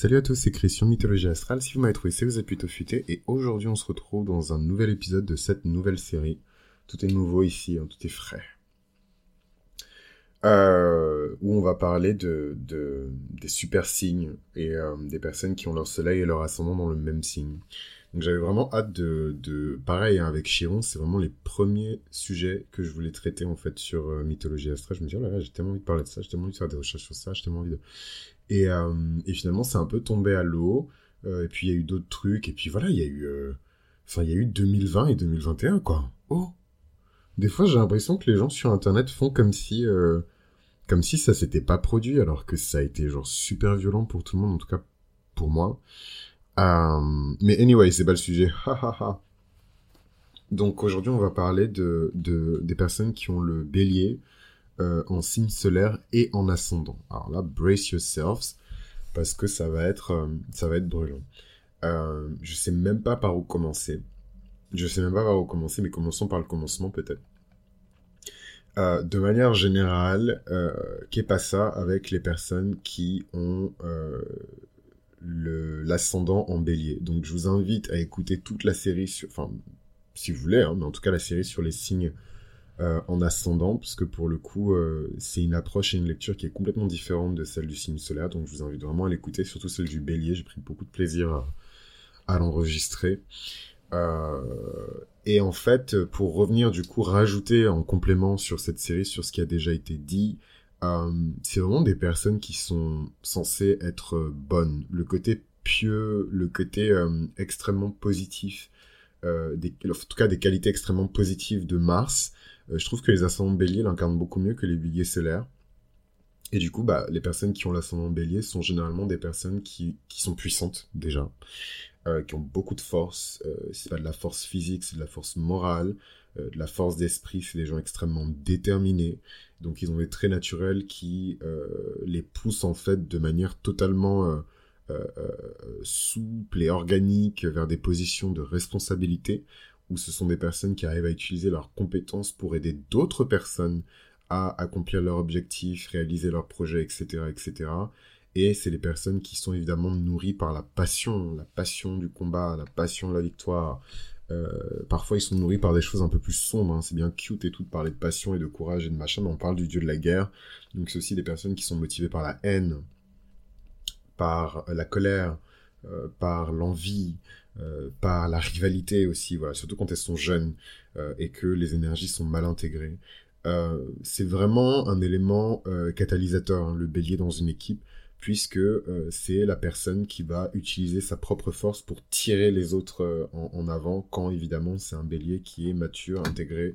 Salut à tous, c'est Christian Mythologie Astrale. Si vous m'avez trouvé, c'est vous êtes plutôt futé. Et aujourd'hui, on se retrouve dans un nouvel épisode de cette nouvelle série. Tout est nouveau ici, hein, tout est frais. Euh, où on va parler de, de des super signes et euh, des personnes qui ont leur soleil et leur ascendant dans le même signe. Donc j'avais vraiment hâte de, de pareil hein, avec Chiron, c'est vraiment les premiers sujets que je voulais traiter en fait sur euh, mythologie astrale. Je me dis oh là là, j'ai tellement envie de parler de ça, j'ai tellement envie de faire des recherches sur ça, j'ai tellement envie de et, euh, et finalement, c'est un peu tombé à l'eau. Euh, et puis, il y a eu d'autres trucs. Et puis, voilà, il y a eu... Enfin, il y a eu 2020 et 2021, quoi. Oh Des fois, j'ai l'impression que les gens sur Internet font comme si... comme si ça s'était pas produit, alors que ça a été, genre, super violent pour tout le monde, en tout cas, pour moi. Mais anyway, c'est pas le sujet. Donc, aujourd'hui, on va parler de, de, des personnes qui ont le bélier, euh, en signe solaire et en ascendant. Alors là, brace yourselves parce que ça va être, euh, ça va être brûlant. Euh, je sais même pas par où commencer. Je sais même pas par où commencer, mais commençons par le commencement peut-être. Euh, de manière générale, qu'est pas ça avec les personnes qui ont l'ascendant en bélier. Donc je vous invite à écouter toute la série, sur, enfin si vous voulez, hein, mais en tout cas la série sur les signes euh, en ascendant, parce que pour le coup, euh, c'est une approche et une lecture qui est complètement différente de celle du signe solaire, donc je vous invite vraiment à l'écouter, surtout celle du bélier, j'ai pris beaucoup de plaisir à, l'enregistrer. Euh, et en fait, pour revenir du coup, rajouter en complément sur cette série, sur ce qui a déjà été dit, c'est vraiment des personnes qui sont censées être bonnes. Le côté pieux, le côté extrêmement positif, en tout cas des qualités extrêmement positives de Mars, euh, je trouve que les ascendants bélier l'incarnent beaucoup mieux que les béliers solaires. Et du coup, bah, les personnes qui ont l'ascendant bélier sont généralement des personnes qui, sont puissantes déjà, euh, qui ont beaucoup de force. Euh, c'est pas de la force physique, c'est de la force morale, euh, de la force d'esprit. C'est des gens extrêmement déterminés. Donc ils ont des traits naturels qui les poussent en fait de manière totalement souple et organique vers des positions de responsabilité où ce sont des personnes qui arrivent à utiliser leurs compétences pour aider d'autres personnes à accomplir leurs objectifs, réaliser leurs projets, etc., etc. Et c'est les personnes qui sont évidemment nourries par la passion, la passion du combat, la passion de la victoire. Euh, parfois, ils sont nourris par des choses un peu plus sombres. Hein. C'est bien cute et tout de parler de passion et de courage et de machin, mais on parle du dieu de la guerre. Donc, c'est aussi des personnes qui sont motivées par la haine, par la colère, euh, par l'envie, euh, par la rivalité aussi, voilà, surtout quand elles sont jeunes euh, et que les énergies sont mal intégrées. Euh, c'est vraiment un élément catalysateur, hein, le bélier dans une équipe, puisque c'est la personne qui va utiliser sa propre force pour tirer les autres en, en, avant, quand évidemment c'est un bélier qui est mature, intégré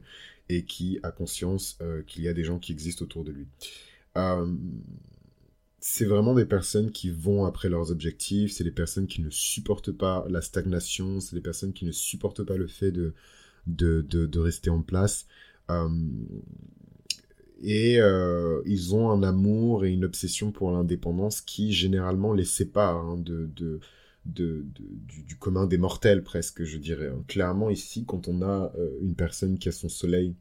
et qui a conscience qu'il y a des gens qui existent autour de lui c'est vraiment des personnes qui vont après leurs objectifs, c'est des personnes qui ne supportent pas la stagnation, c'est des personnes qui ne supportent pas le fait de, de, de, rester en place. Et euh, ils ont un amour et une obsession pour l'indépendance qui généralement les sépare hein, de, du, commun des mortels presque, je dirais. Hein. Clairement ici, quand on a euh, une personne qui a son soleil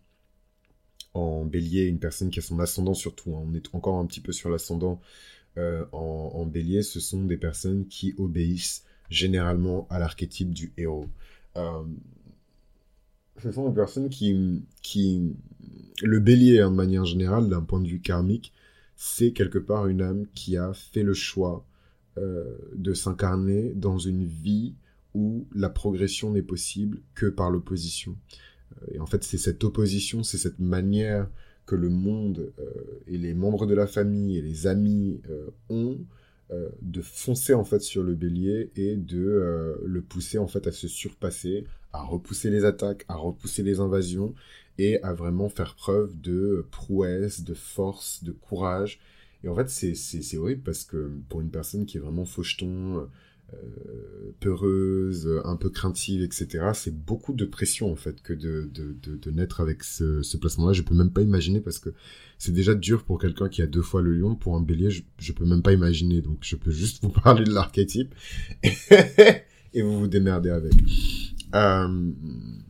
en bélier, une personne qui a son ascendant surtout, hein, on est encore un petit peu sur l'ascendant euh, en, bélier, ce sont des personnes qui obéissent généralement à l'archétype du héros. Euh, ce sont des personnes qui, qui... Le bélier, hein, de manière générale, d'un point de vue karmique, c'est quelque part une âme qui a fait le choix euh, de s'incarner dans une vie où la progression n'est possible que par l'opposition. Et en fait, c'est cette opposition, c'est cette manière que le monde euh, et les membres de la famille et les amis euh, ont euh, de foncer en fait sur le bélier et de le pousser en fait à se surpasser, à repousser les attaques, à repousser les invasions et à vraiment faire preuve de prouesse, de force, de courage. Et en fait, c'est horrible parce que pour une personne qui est vraiment faucheton, euh, peureuse, un peu craintive, etc. C'est beaucoup de pression en fait que de, de, de, naître avec ce, ce placement-là. Je peux même pas imaginer parce que c'est déjà dur pour quelqu'un qui a deux fois le lion. Pour un bélier, je, je peux même pas imaginer. Donc je peux juste vous parler de l'archétype et vous vous démerdez avec. Euh,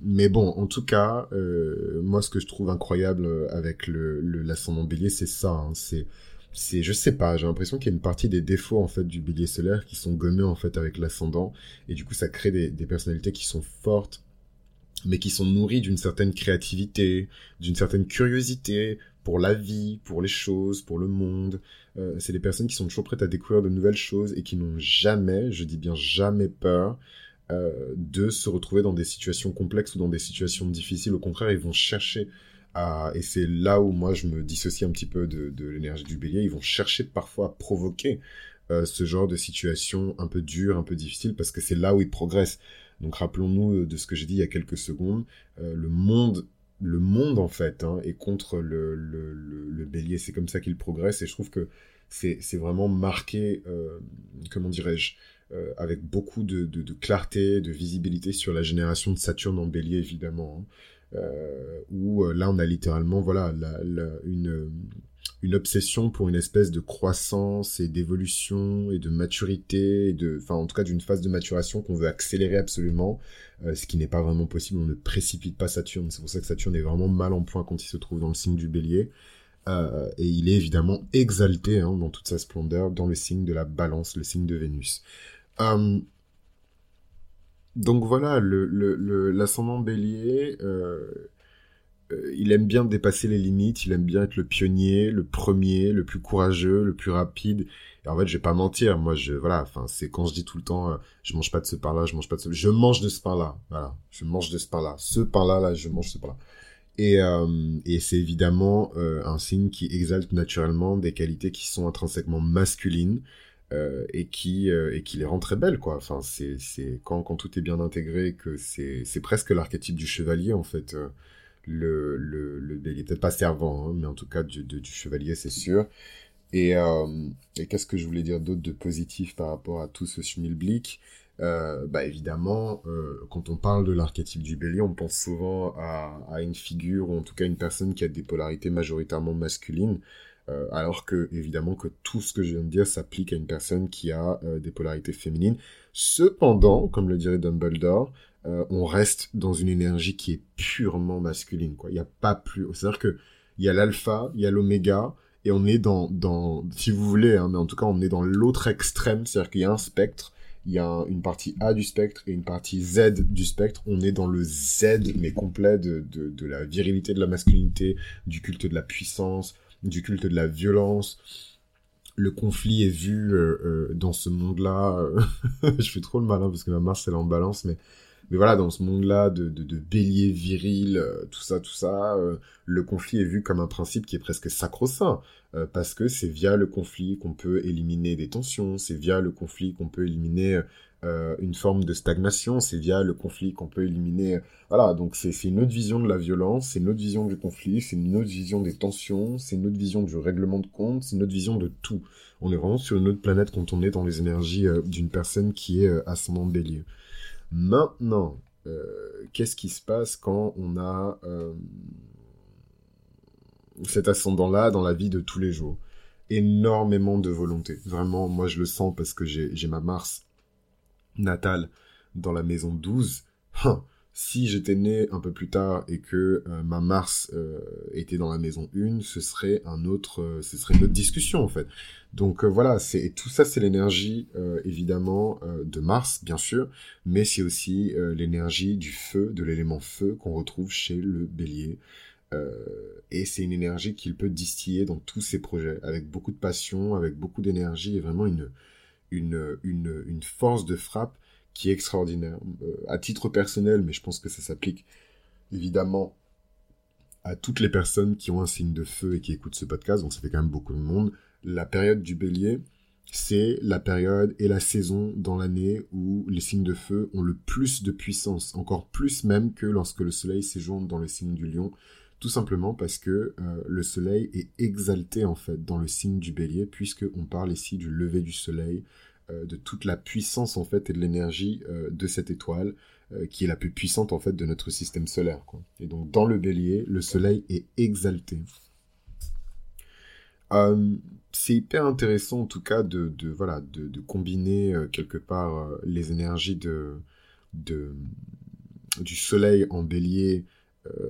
mais bon, en tout cas, euh, moi ce que je trouve incroyable avec le l'ascendant bélier, c'est ça. Hein, c'est c'est, je sais pas, j'ai l'impression qu'il y a une partie des défauts en fait du bélier solaire qui sont gommés en fait avec l'ascendant, et du coup ça crée des, des personnalités qui sont fortes, mais qui sont nourries d'une certaine créativité, d'une certaine curiosité pour la vie, pour les choses, pour le monde. Euh, c'est des personnes qui sont toujours prêtes à découvrir de nouvelles choses et qui n'ont jamais, je dis bien jamais peur euh, de se retrouver dans des situations complexes ou dans des situations difficiles. Au contraire, ils vont chercher à, et c'est là où moi je me dissocie un petit peu de, l'énergie du bélier, ils vont chercher parfois à provoquer euh, ce genre de situation un peu dure, un peu difficile, parce que c'est là où ils progressent. Donc rappelons-nous de ce que j'ai dit il y a quelques secondes, euh, le monde le monde en fait hein, est contre le, bélier. C'est comme ça qu'il progresse et je trouve que c'est vraiment marqué, euh, comment dirais-je, euh, avec beaucoup de, clarté, de visibilité sur la génération de Saturne en bélier évidemment. Hein, euh, où là on a littéralement voilà une obsession pour une espèce de croissance et d'évolution et de maturité, et de, enfin en tout cas d'une phase de maturation qu'on veut accélérer absolument, euh, ce qui n'est pas vraiment possible. On ne précipite pas Saturne. C'est pour ça que Saturne est vraiment mal en point quand il se trouve dans le signe du Bélier. Euh, et il est évidemment exalté hein, dans toute sa splendeur dans le signe de la Balance, le signe de Vénus. Euh, donc voilà, l'ascendant le, Bélier euh, il aime bien dépasser les limites, il aime bien être le pionnier, le premier, le plus courageux, le plus rapide. Et en fait, je vais pas mentir, moi, je, voilà, enfin, c'est quand je dis tout le temps, euh, je mange pas de ce pain-là, je mange pas de ce, je mange de ce pain-là, voilà, je mange de ce pain-là, ce pain-là, là, je mange ce pain-là. Euh, et c'est évidemment un signe qui exalte naturellement des qualités qui sont intrinsèquement masculines et qui et qui les rend très belles, quoi. Enfin, c'est c'est quand quand tout est bien intégré que c'est presque l'archétype du chevalier en fait le, le, le bélier. Peut-être pas servant, hein, mais en tout cas du, du chevalier, c'est sûr. Et, euh, qu'est-ce que je voulais dire d'autre de positif par rapport à tout ce schmilblick? Euh, bah évidemment, euh, quand on parle de l'archétype du bélier, on pense souvent à, à, une figure ou en tout cas une personne qui a des polarités majoritairement masculines, euh, alors que évidemment que tout ce que je viens de dire s'applique à une personne qui a euh, des polarités féminines. Cependant, comme le dirait Dumbledore, euh, on reste dans une énergie qui est purement masculine. Il n'y a pas plus. C'est-à-dire que il y a l'alpha, il y a l'oméga, et on est dans, dans, si vous voulez, hein, mais en tout cas, on est dans l'autre extrême, c'est-à-dire qu'il y a un spectre, il y a une partie A du spectre et une partie Z du spectre. On est dans le Z, mais complet de, de, de la virilité, de la masculinité, du culte de la puissance, du culte de la violence. Le conflit est vu euh, euh, dans ce monde-là. je fais trop le malin parce que ma Mars elle en balance, mais mais voilà, dans ce monde-là de, de, bélier viril, euh, tout ça, tout ça, euh, le conflit est vu comme un principe qui est presque sacro-saint, euh, parce que c'est via le conflit qu'on peut éliminer des tensions, c'est via le conflit qu'on peut éliminer une forme de stagnation, c'est via le conflit qu'on peut éliminer... Voilà, donc c'est une autre vision de la violence, c'est une autre vision du conflit, c'est une autre vision des tensions, c'est une autre vision du règlement de compte, c'est une autre vision de tout. On est vraiment sur une autre planète quand on est dans les énergies d'une personne qui est ascendant bélier. Maintenant, euh, qu'est-ce qui se passe quand on a euh, cet ascendant-là dans la vie de tous les jours? Énormément de volonté. Vraiment, moi je le sens parce que j'ai ma Mars natale dans la maison 12 si j'étais né un peu plus tard et que euh, ma Mars euh, était dans la maison 1, ce serait un autre, euh, ce serait une autre discussion en fait. Donc voilà, c'est tout ça, c'est l'énergie évidemment de Mars, bien sûr, mais c'est aussi l'énergie du feu, de l'élément feu qu'on retrouve chez le Bélier. et c'est une énergie qu'il peut distiller dans tous ses projets, avec beaucoup de passion, avec beaucoup d'énergie et vraiment une, une, une, une force de frappe qui est extraordinaire. Euh, à titre personnel, mais je pense que ça s'applique évidemment à toutes les personnes qui ont un signe de feu et qui écoutent ce podcast, donc ça fait quand même beaucoup de monde. La période du bélier, c'est la période et la saison dans l'année où les signes de feu ont le plus de puissance, encore plus même que lorsque le soleil séjourne dans le signe du lion, tout simplement parce que euh, le soleil est exalté en fait dans le signe du bélier, puisque on parle ici du lever du soleil, euh, de toute la puissance en fait et de l'énergie euh, de cette étoile qui est la plus puissante en fait de notre système solaire. Et donc dans le bélier, le soleil est exalté. c'est hyper intéressant en tout cas de, de, combiner quelque part les énergies du soleil en bélier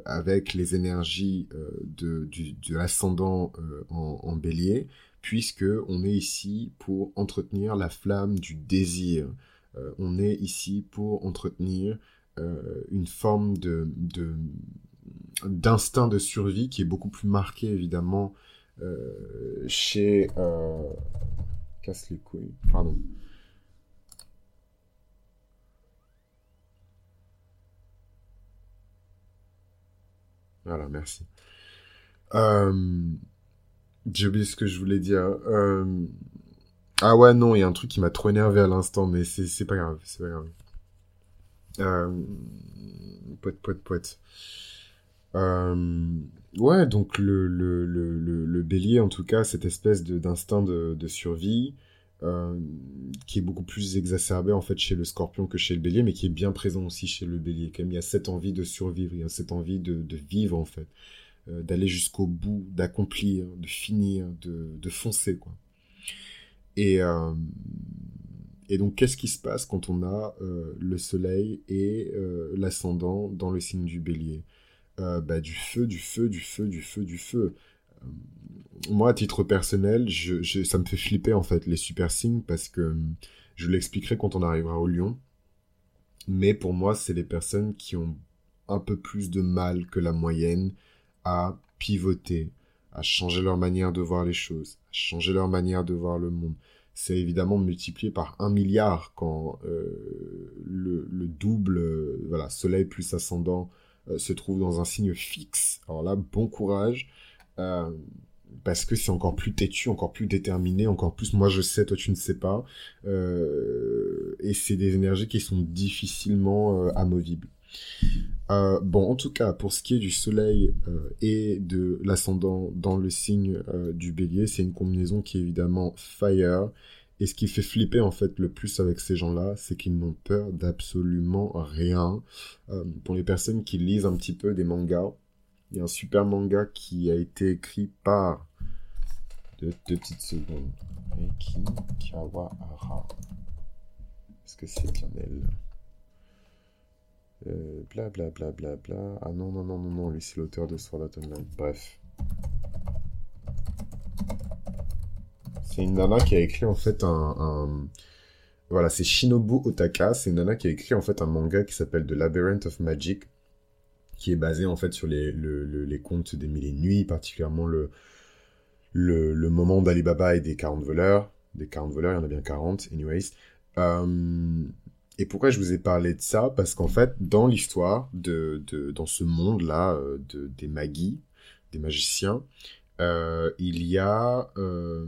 avec les énergies de, du, de l'ascendant en, en, bélier puisque on est ici pour entretenir la flamme du désir. Euh, on est ici pour entretenir euh, une forme d'instinct de survie qui est beaucoup plus marqué évidemment euh, chez casse les couilles pardon voilà merci j'ai oublié ce que je voulais dire. Euh... Ah ouais, non, il y a un truc qui m'a trop énervé à l'instant, mais c'est pas grave, c'est pas grave. Euh... Poète, poète. Euh... Ouais, donc le, bélier, en tout cas, cette espèce d'instinct de, survie, euh, qui est beaucoup plus exacerbé en fait chez le scorpion que chez le bélier, mais qui est bien présent aussi chez le bélier. Quand il y a cette envie de survivre, il y a cette envie de, vivre en fait. Euh, d'aller jusqu'au bout, d'accomplir, de finir, de, foncer, quoi. Et, euh, et donc, qu'est-ce qui se passe quand on a le soleil et l'ascendant dans le signe du bélier? Bah, Du feu, du feu, du feu, du feu, du feu. Moi, à titre personnel, ça me fait flipper, en fait, les super signes, parce que je l'expliquerai quand on arrivera au lion. Mais pour moi, c'est les personnes qui ont un peu plus de mal que la moyenne à pivoter, à changer leur manière de voir les choses, à changer leur manière de voir le monde. C'est évidemment multiplié par un milliard quand euh, le, le, double, euh, voilà, Soleil plus ascendant euh, se trouve dans un signe fixe. Alors là, bon courage, parce que c'est encore plus têtu, encore plus déterminé, encore plus moi je sais, toi tu ne sais pas. et c'est des énergies qui sont difficilement amovibles. Euh, bon, en tout cas, pour ce qui est du soleil euh, et de l'ascendant dans le signe euh, du bélier, c'est une combinaison qui est évidemment fire. Et ce qui fait flipper en fait le plus avec ces gens-là, c'est qu'ils n'ont peur d'absolument rien. pour les personnes qui lisent un petit peu des mangas, il y a un super manga qui a été écrit par... Deux, petites secondes. Reiki Kawahara. Est-ce que c'est bien elle? Euh, bla bla bla bla bla. Ah non, non, non, non, non, lui c'est l'auteur de Sword Art Online. Bref. C'est une nana qui a écrit en fait un. Voilà, c'est Shinobu Otaka. C'est une nana qui a écrit en fait un manga qui s'appelle The Labyrinth of Magic, qui est basé en fait sur les, les contes des mille et nuits, particulièrement le, le, le moment d'Alibaba et des 40 voleurs. Des 40 voleurs, il y en a bien 40, anyways. Euh, et pourquoi je vous ai parlé de ça? Parce qu'en fait, dans l'histoire, de, de, dans ce monde-là euh, de, des magis, des magiciens, euh, il y a, euh,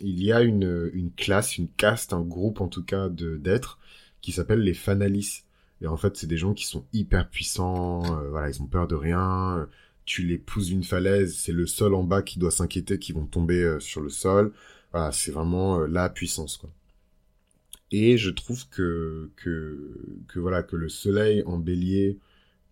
il y a une, une classe, une caste, un groupe en tout cas d'êtres qui s'appelle les Fanalis. Et en fait, c'est des gens qui sont hyper puissants, euh, voilà, ils ont peur de rien. Tu les pousses d'une falaise, c'est le sol en bas qui doit s'inquiéter, qui vont tomber euh, sur le sol. Voilà, c'est vraiment la puissance, quoi. Et je trouve que, que, voilà, que le soleil en bélier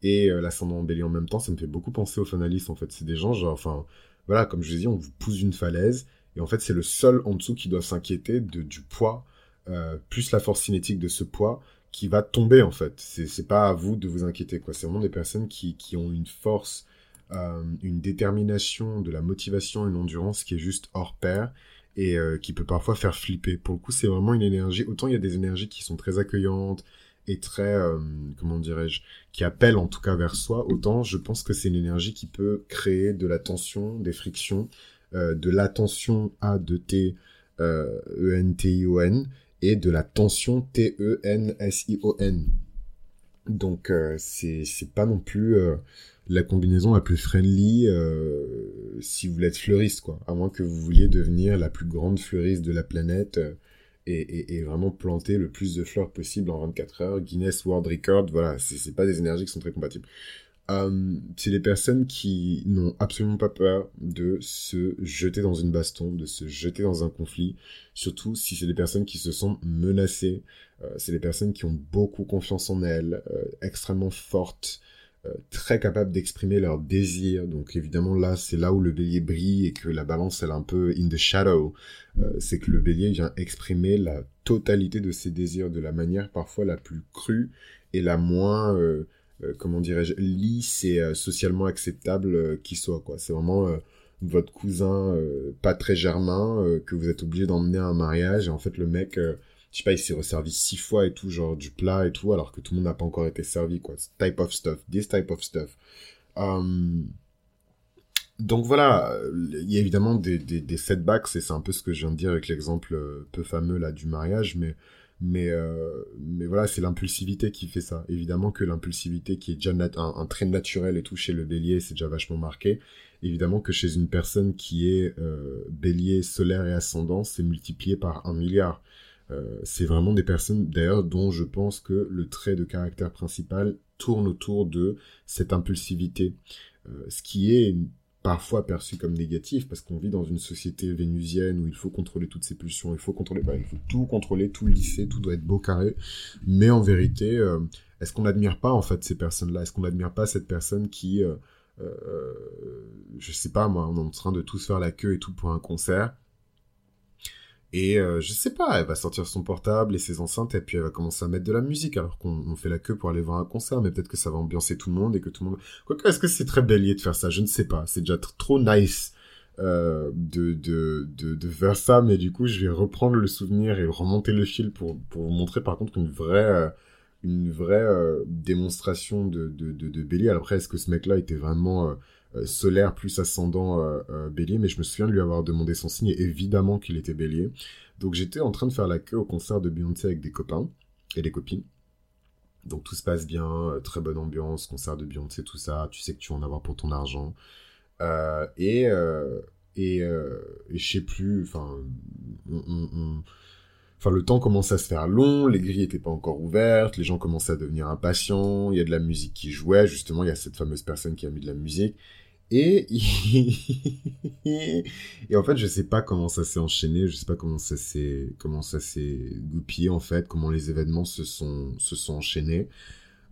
et euh, l'ascendant en bélier en même temps, ça me fait beaucoup penser aux finalistes, en fait. C'est des gens, genre, enfin, voilà, comme je dis, on vous pousse une falaise, et en fait, c'est le sol en dessous qui doit s'inquiéter de, du poids, euh, plus la force cinétique de ce poids, qui va tomber, en fait. C'est pas à vous de vous inquiéter, quoi. C'est vraiment des personnes qui, qui ont une force, euh, une détermination, de la motivation, une endurance qui est juste hors pair, et euh, qui peut parfois faire flipper. Pour le coup, c'est vraiment une énergie. Autant il y a des énergies qui sont très accueillantes et très, euh, comment dirais-je, qui appellent en tout cas vers soi. Autant je pense que c'est une énergie qui peut créer de la tension, des frictions, de l'attention A de T E N T I O N et de la tension T E N S I O N. Donc c'est c'est pas non plus la combinaison la plus friendly euh, si vous voulez être fleuriste, quoi. À moins que vous vouliez devenir la plus grande fleuriste de la planète euh, et, et, vraiment planter le plus de fleurs possible en 24 heures. Guinness World Record, voilà, c'est pas des énergies qui sont très compatibles. Euh, c'est des personnes qui n'ont absolument pas peur de se jeter dans une baston, de se jeter dans un conflit, surtout si c'est des personnes qui se sentent menacées. Euh, c'est des personnes qui ont beaucoup confiance en elles, euh, extrêmement fortes, très capables d'exprimer leurs désirs. Donc évidemment là, c'est là où le bélier brille et que la balance elle est un peu in the shadow. C'est que le bélier vient exprimer la totalité de ses désirs de la manière parfois la plus crue et la moins, comment dirais-je, lisse et socialement acceptable qui soit. quoi. C'est vraiment votre cousin pas très germain que vous êtes obligé d'emmener à un mariage et en fait le mec je sais pas il s'est resservi six fois et tout genre du plat et tout alors que tout le monde n'a pas encore été servi quoi type of stuff this type of stuff donc voilà, il y a évidemment des, des, des setbacks, et c'est un peu ce que je viens de dire avec l'exemple euh, peu fameux là du mariage, mais mais euh, mais voilà, c'est l'impulsivité qui fait ça. Évidemment que l'impulsivité qui est déjà un, trait naturel et tout chez le bélier, c'est déjà vachement marqué. Évidemment que chez une personne qui est euh, bélier solaire et ascendant, c'est multiplié par un milliard. Euh, c'est vraiment des personnes d'ailleurs dont je pense que le trait de caractère principal tourne autour de cette impulsivité, ce qui est parfois perçu comme négatif parce qu'on vit dans une société vénusienne où il faut contrôler toutes ses pulsions, il faut contrôler, il faut tout contrôler, tout lisser, tout doit être beau carré. Mais en vérité, euh, est-ce qu'on n'admire pas en fait ces personnes-là? Est-ce qu'on n'admire pas cette personne qui, euh, euh, je sais pas moi, on est en train de tous faire la queue et tout pour un concert et euh, je sais pas, elle va sortir son portable et ses enceintes et puis elle va commencer à mettre de la musique alors qu'on fait la queue pour aller voir un concert. Mais peut-être que ça va ambiancer tout le monde et que tout le monde... Quoique, est-ce que c'est très bélier de faire ça? Je ne sais pas. C'est déjà trop nice euh, de, de, de, de, faire ça. Mais du coup, je vais reprendre le souvenir et remonter le fil pour, pour vous montrer par contre une vraie... Euh, une vraie démonstration de, de, de, de bélier. Après, est-ce que ce mec-là était vraiment solaire plus ascendant euh, euh, bélier, mais je me souviens de lui avoir demandé son signe et évidemment qu'il était bélier. Donc j'étais en train de faire la queue au concert de Beyoncé avec des copains et des copines. Donc tout se passe bien, très bonne ambiance, concert de Beyoncé, tout ça. Tu sais que tu vas en avoir pour ton argent. et et, je sais plus, enfin, enfin le temps commence à se faire long, les grilles étaient pas encore ouvertes, les gens commençaient à devenir impatients, il y a de la musique qui jouait, justement, il y a cette fameuse personne qui a mis de la musique. Et, et en fait, je sais pas comment ça s'est enchaîné, je sais pas comment ça s'est, comment ça s'est goupillé, en fait, comment les événements se sont, se sont enchaînés.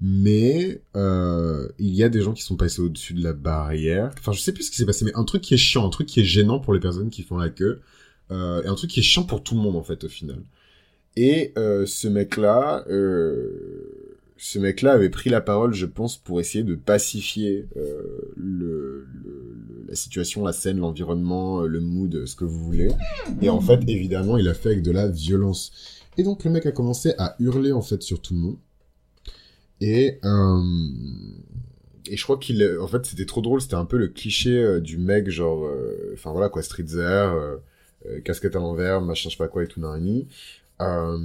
Mais, euh, il y a des gens qui sont passés au-dessus de la barrière. Enfin, je sais plus ce qui s'est passé, mais un truc qui est chiant, un truc qui est gênant pour les personnes qui font la queue, euh, et un truc qui est chiant pour tout le monde, en fait, au final. Et, euh, ce mec-là, euh, ce mec-là avait pris la parole, je pense, pour essayer de pacifier euh, le, le, la situation, la scène, l'environnement, euh, le mood, ce que vous voulez. Et en fait, évidemment, il a fait avec de la violence. Et donc le mec a commencé à hurler en fait sur tout le monde. Et euh, et je crois qu'il, en fait, c'était trop drôle. C'était un peu le cliché euh, du mec genre, euh, enfin voilà quoi, streetzer, casquette à l'envers, machin, je sais pas quoi et tout nani. Euh,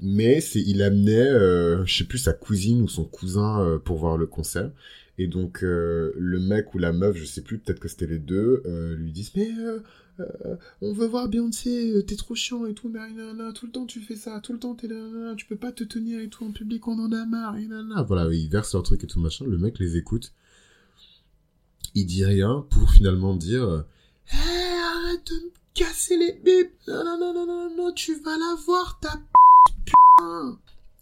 mais il amenait, euh, je sais plus sa cousine ou son cousin euh, pour voir le concert. Et donc le mec ou la meuf, je sais plus, peut-être que c'était les deux, lui disent mais on veut voir Beyoncé, t'es trop chiant et tout, mais tout le temps tu fais ça, tout le temps t'es là, tu peux pas te tenir et tout en public, on en a marre, et Voilà, ils versent leur truc et tout machin, le mec les écoute, il dit rien pour finalement dire hey, arrête de casser les bips. Non, non, non, non, non, tu vas la voir, ta putain.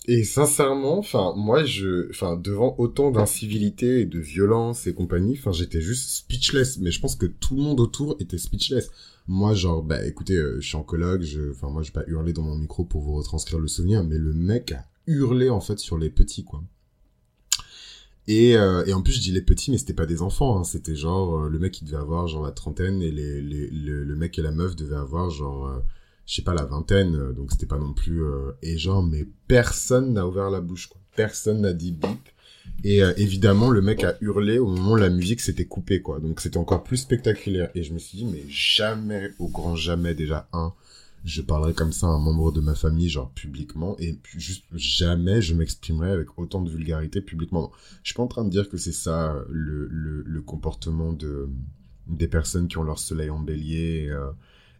Et sincèrement, enfin, moi, je, enfin, devant autant d'incivilité et de violence et compagnie, enfin, j'étais juste speechless. Mais je pense que tout le monde autour était speechless. Moi, genre, bah, écoutez, euh, je suis oncologue, je, enfin, moi, je vais pas hurler dans mon micro pour vous retranscrire le souvenir, mais le mec a hurlé, en fait, sur les petits, quoi. Et, euh, et en plus, je dis les petits, mais c'était pas des enfants. Hein. C'était genre, euh, le mec, il devait avoir genre la trentaine et les, les, le mec et la meuf devaient avoir genre, euh, je sais pas, la vingtaine. Donc c'était pas non plus... et genre, mais personne n'a ouvert la bouche, quoi. Personne n'a dit bip. Et évidemment, le mec a hurlé au moment où la musique s'était coupée, quoi. Donc c'était encore plus spectaculaire. Et je me suis dit, mais jamais, au grand jamais, déjà, un, je parlerai comme ça à un membre de ma famille, genre publiquement, et juste jamais je m'exprimerai avec autant de vulgarité publiquement. Je suis pas en train de dire que c'est ça le, le, comportement de des personnes qui ont leur soleil en bélier euh,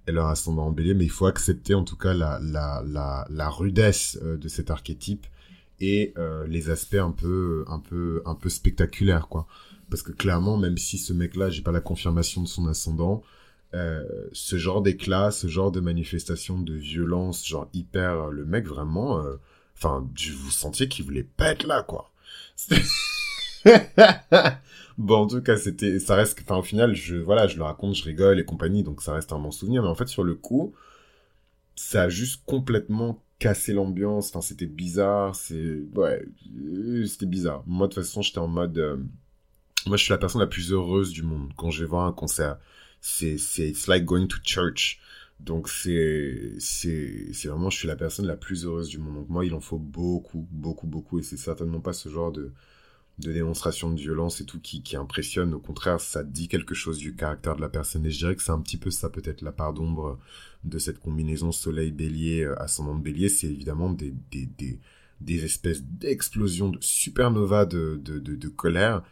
et leur ascendant en bélier, mais il faut accepter en tout cas la, la, la, la rudesse euh, de cet archétype et euh, les aspects un peu un peu un peu spectaculaires quoi. Parce que clairement, même si ce mec-là, j'ai pas la confirmation de son ascendant, euh, ce genre d'éclat, ce genre de manifestation de violence, genre hyper, le mec vraiment, euh, enfin, vous sentiez qu'il voulait pas être là, quoi. bon, en tout cas, c'était, ça reste, enfin, au final, je, voilà, je le raconte, je rigole et compagnie, donc ça reste un bon souvenir, mais en fait, sur le coup, ça a juste complètement cassé l'ambiance, c'était bizarre, c'est, ouais, c'était bizarre. Moi, de toute façon, j'étais en mode, euh, moi, je suis la personne la plus heureuse du monde quand je vais voir un concert c'est, c'est, it's like going to church. Donc c'est, c'est, c'est vraiment, je suis la personne la plus heureuse du monde. Donc moi, il en faut beaucoup, beaucoup, beaucoup, et c'est certainement pas ce genre de, de démonstration de violence et tout qui, qui impressionne. Au contraire, ça dit quelque chose du caractère de la personne. Et je dirais que c'est un petit peu ça, peut-être, la part d'ombre de cette combinaison soleil-bélier, euh, ascendant bélier. C'est évidemment des, des, des, des espèces d'explosions de supernova de, de, de colère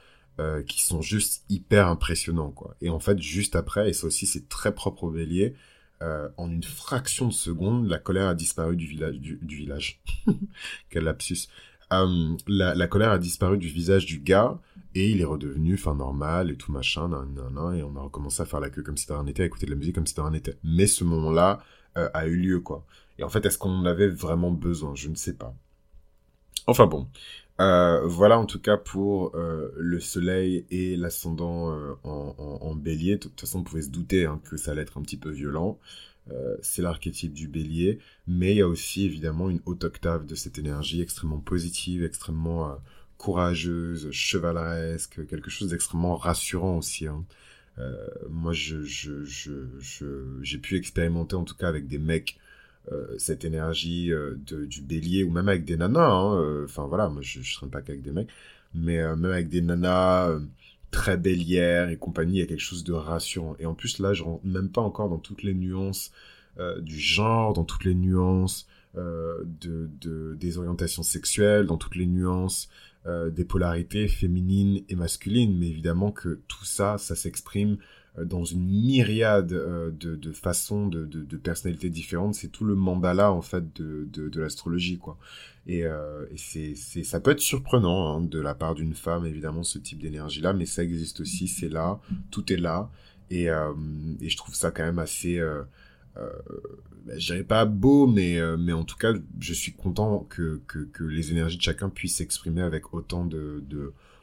euh, qui sont juste hyper impressionnants, quoi. Et en fait, juste après, et ça aussi, c'est très propre au bélier, euh, en une fraction de seconde, la colère a disparu du village. Du, village. Quel lapsus. Euh, la, colère a disparu du visage du gars et il est redevenu fin normal et tout machin, nan, nan, et on a recommencé à faire la queue comme si de rien n'était, à écouter de la musique comme si de rien n'était. Mais ce moment-là a eu lieu, quoi. Et en fait, est-ce qu'on en avait vraiment besoin? Je ne sais pas. Enfin bon, euh, voilà en tout cas pour euh, le soleil et l'ascendant euh, en, en, bélier. De toute façon, on pouvait se douter hein, que ça allait être un petit peu violent. Euh, c'est l'archétype du bélier, mais il y a aussi évidemment une haute octave de cette énergie extrêmement positive, extrêmement euh, courageuse, chevaleresque, quelque chose d'extrêmement rassurant aussi. Hein. Euh, moi, je, je, je, j'ai pu expérimenter en tout cas avec des mecs cette énergie de, du bélier ou même avec des nanas. Hein. Enfin voilà, moi je ne serais pas qu'avec des mecs, mais même avec des nanas très bélière et compagnie, il y a quelque chose de rassurant. Et en plus, là, je rentre même pas encore dans toutes les nuances euh, du genre, dans toutes les nuances euh, de, de, des orientations sexuelles, dans toutes les nuances euh, des polarités féminines et masculines. Mais évidemment que tout ça, ça s'exprime euh, dans une myriade euh, de, façons, de, personnalités différentes. C'est tout le mandala, en fait, de, de, l'astrologie, quoi. Et, euh, et c'est, c'est, ça peut être surprenant hein, de la part d'une femme, évidemment, ce type d'énergie-là, mais ça existe aussi, c'est là, tout est là. Et, euh, et je trouve ça quand même assez... Euh, euh, ben, je dirais pas beau, mais, euh, mais en tout cas, je suis content que, que, les énergies de chacun puissent s'exprimer avec autant de,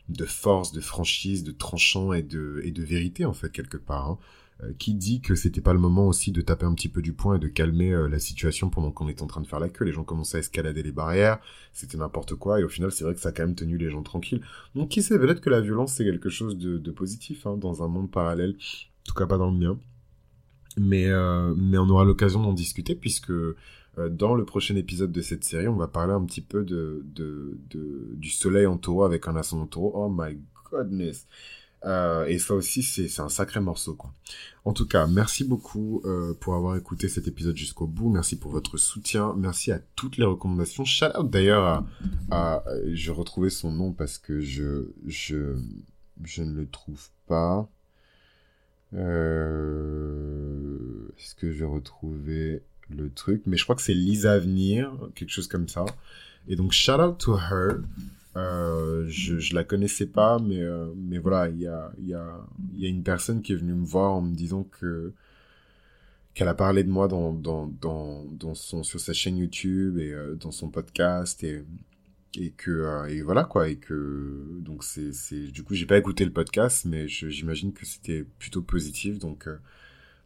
de force, de franchise, de tranchant et de, et de vérité, en fait, quelque part. Hein. Euh, qui dit que c'était pas le moment aussi de taper un petit peu du poing et de calmer euh, la situation pendant qu'on est en train de faire la queue. Les gens commençaient à escalader les barrières, c'était n'importe quoi, et au final, c'est vrai que ça a quand même tenu les gens tranquilles. Donc, qui sait, peut-être que la violence, c'est quelque chose de, de positif, hein, dans un monde parallèle, en tout cas pas dans le mien. Mais, euh, mais on aura l'occasion d'en discuter, puisque dans le prochain épisode de cette série, on va parler un petit peu de, de, de du soleil en taureau avec un ascendant taureau. Oh my goodness! Euh, et ça aussi, c'est un sacré morceau, quoi. En tout cas, merci beaucoup euh, pour avoir écouté cet épisode jusqu'au bout. Merci pour votre soutien. Merci à toutes les recommandations. Shout out d'ailleurs à, à, je retrouvais son nom parce que je je je ne le trouve pas. Euh, Est-ce que je retrouvais le truc Mais je crois que c'est Lisa Avenir, quelque chose comme ça. Et donc shout out to her. Euh, je, je la connaissais pas, mais, euh, mais voilà, il y a, y, a, y a une personne qui est venue me voir en me disant que qu'elle a parlé de moi dans, dans, dans, dans son, sur sa chaîne YouTube et euh, dans son podcast et, et que et voilà quoi et que donc c'est du coup j'ai pas écouté le podcast mais j'imagine que c'était plutôt positif donc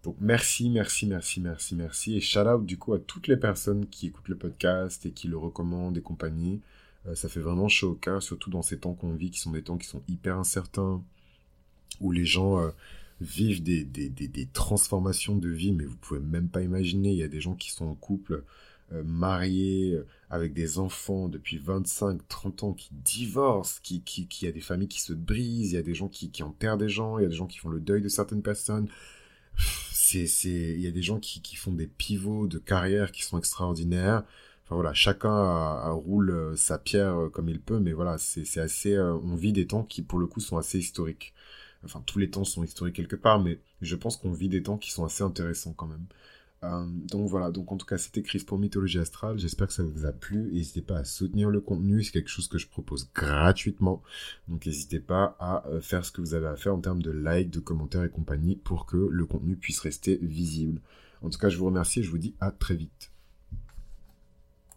donc merci merci merci merci merci et shout out du coup à toutes les personnes qui écoutent le podcast et qui le recommandent et compagnie euh, ça fait vraiment chaud au surtout dans ces temps qu'on vit, qui sont des temps qui sont hyper incertains, où les gens euh, vivent des, des, des, des, transformations de vie, mais vous pouvez même pas imaginer. Il y a des gens qui sont en couple, euh, mariés, avec des enfants depuis 25, 30 ans, qui divorcent, qui, qui, qui, a des familles qui se brisent, il y a des gens qui, qui enterrent des gens, il y a des gens qui font le deuil de certaines personnes. C'est, c'est, il y a des gens qui, qui font des pivots de carrière qui sont extraordinaires. Enfin voilà, chacun roule euh, sa pierre euh, comme il peut, mais voilà, c'est assez. Euh, on vit des temps qui, pour le coup, sont assez historiques. Enfin, tous les temps sont historiques quelque part, mais je pense qu'on vit des temps qui sont assez intéressants quand même. Euh, donc voilà, donc en tout cas, c'était Chris pour Mythologie Astrale. J'espère que ça vous a plu. N'hésitez pas à soutenir le contenu, c'est quelque chose que je propose gratuitement. Donc n'hésitez pas à faire ce que vous avez à faire en termes de likes, de commentaires et compagnie pour que le contenu puisse rester visible. En tout cas, je vous remercie et je vous dis à très vite.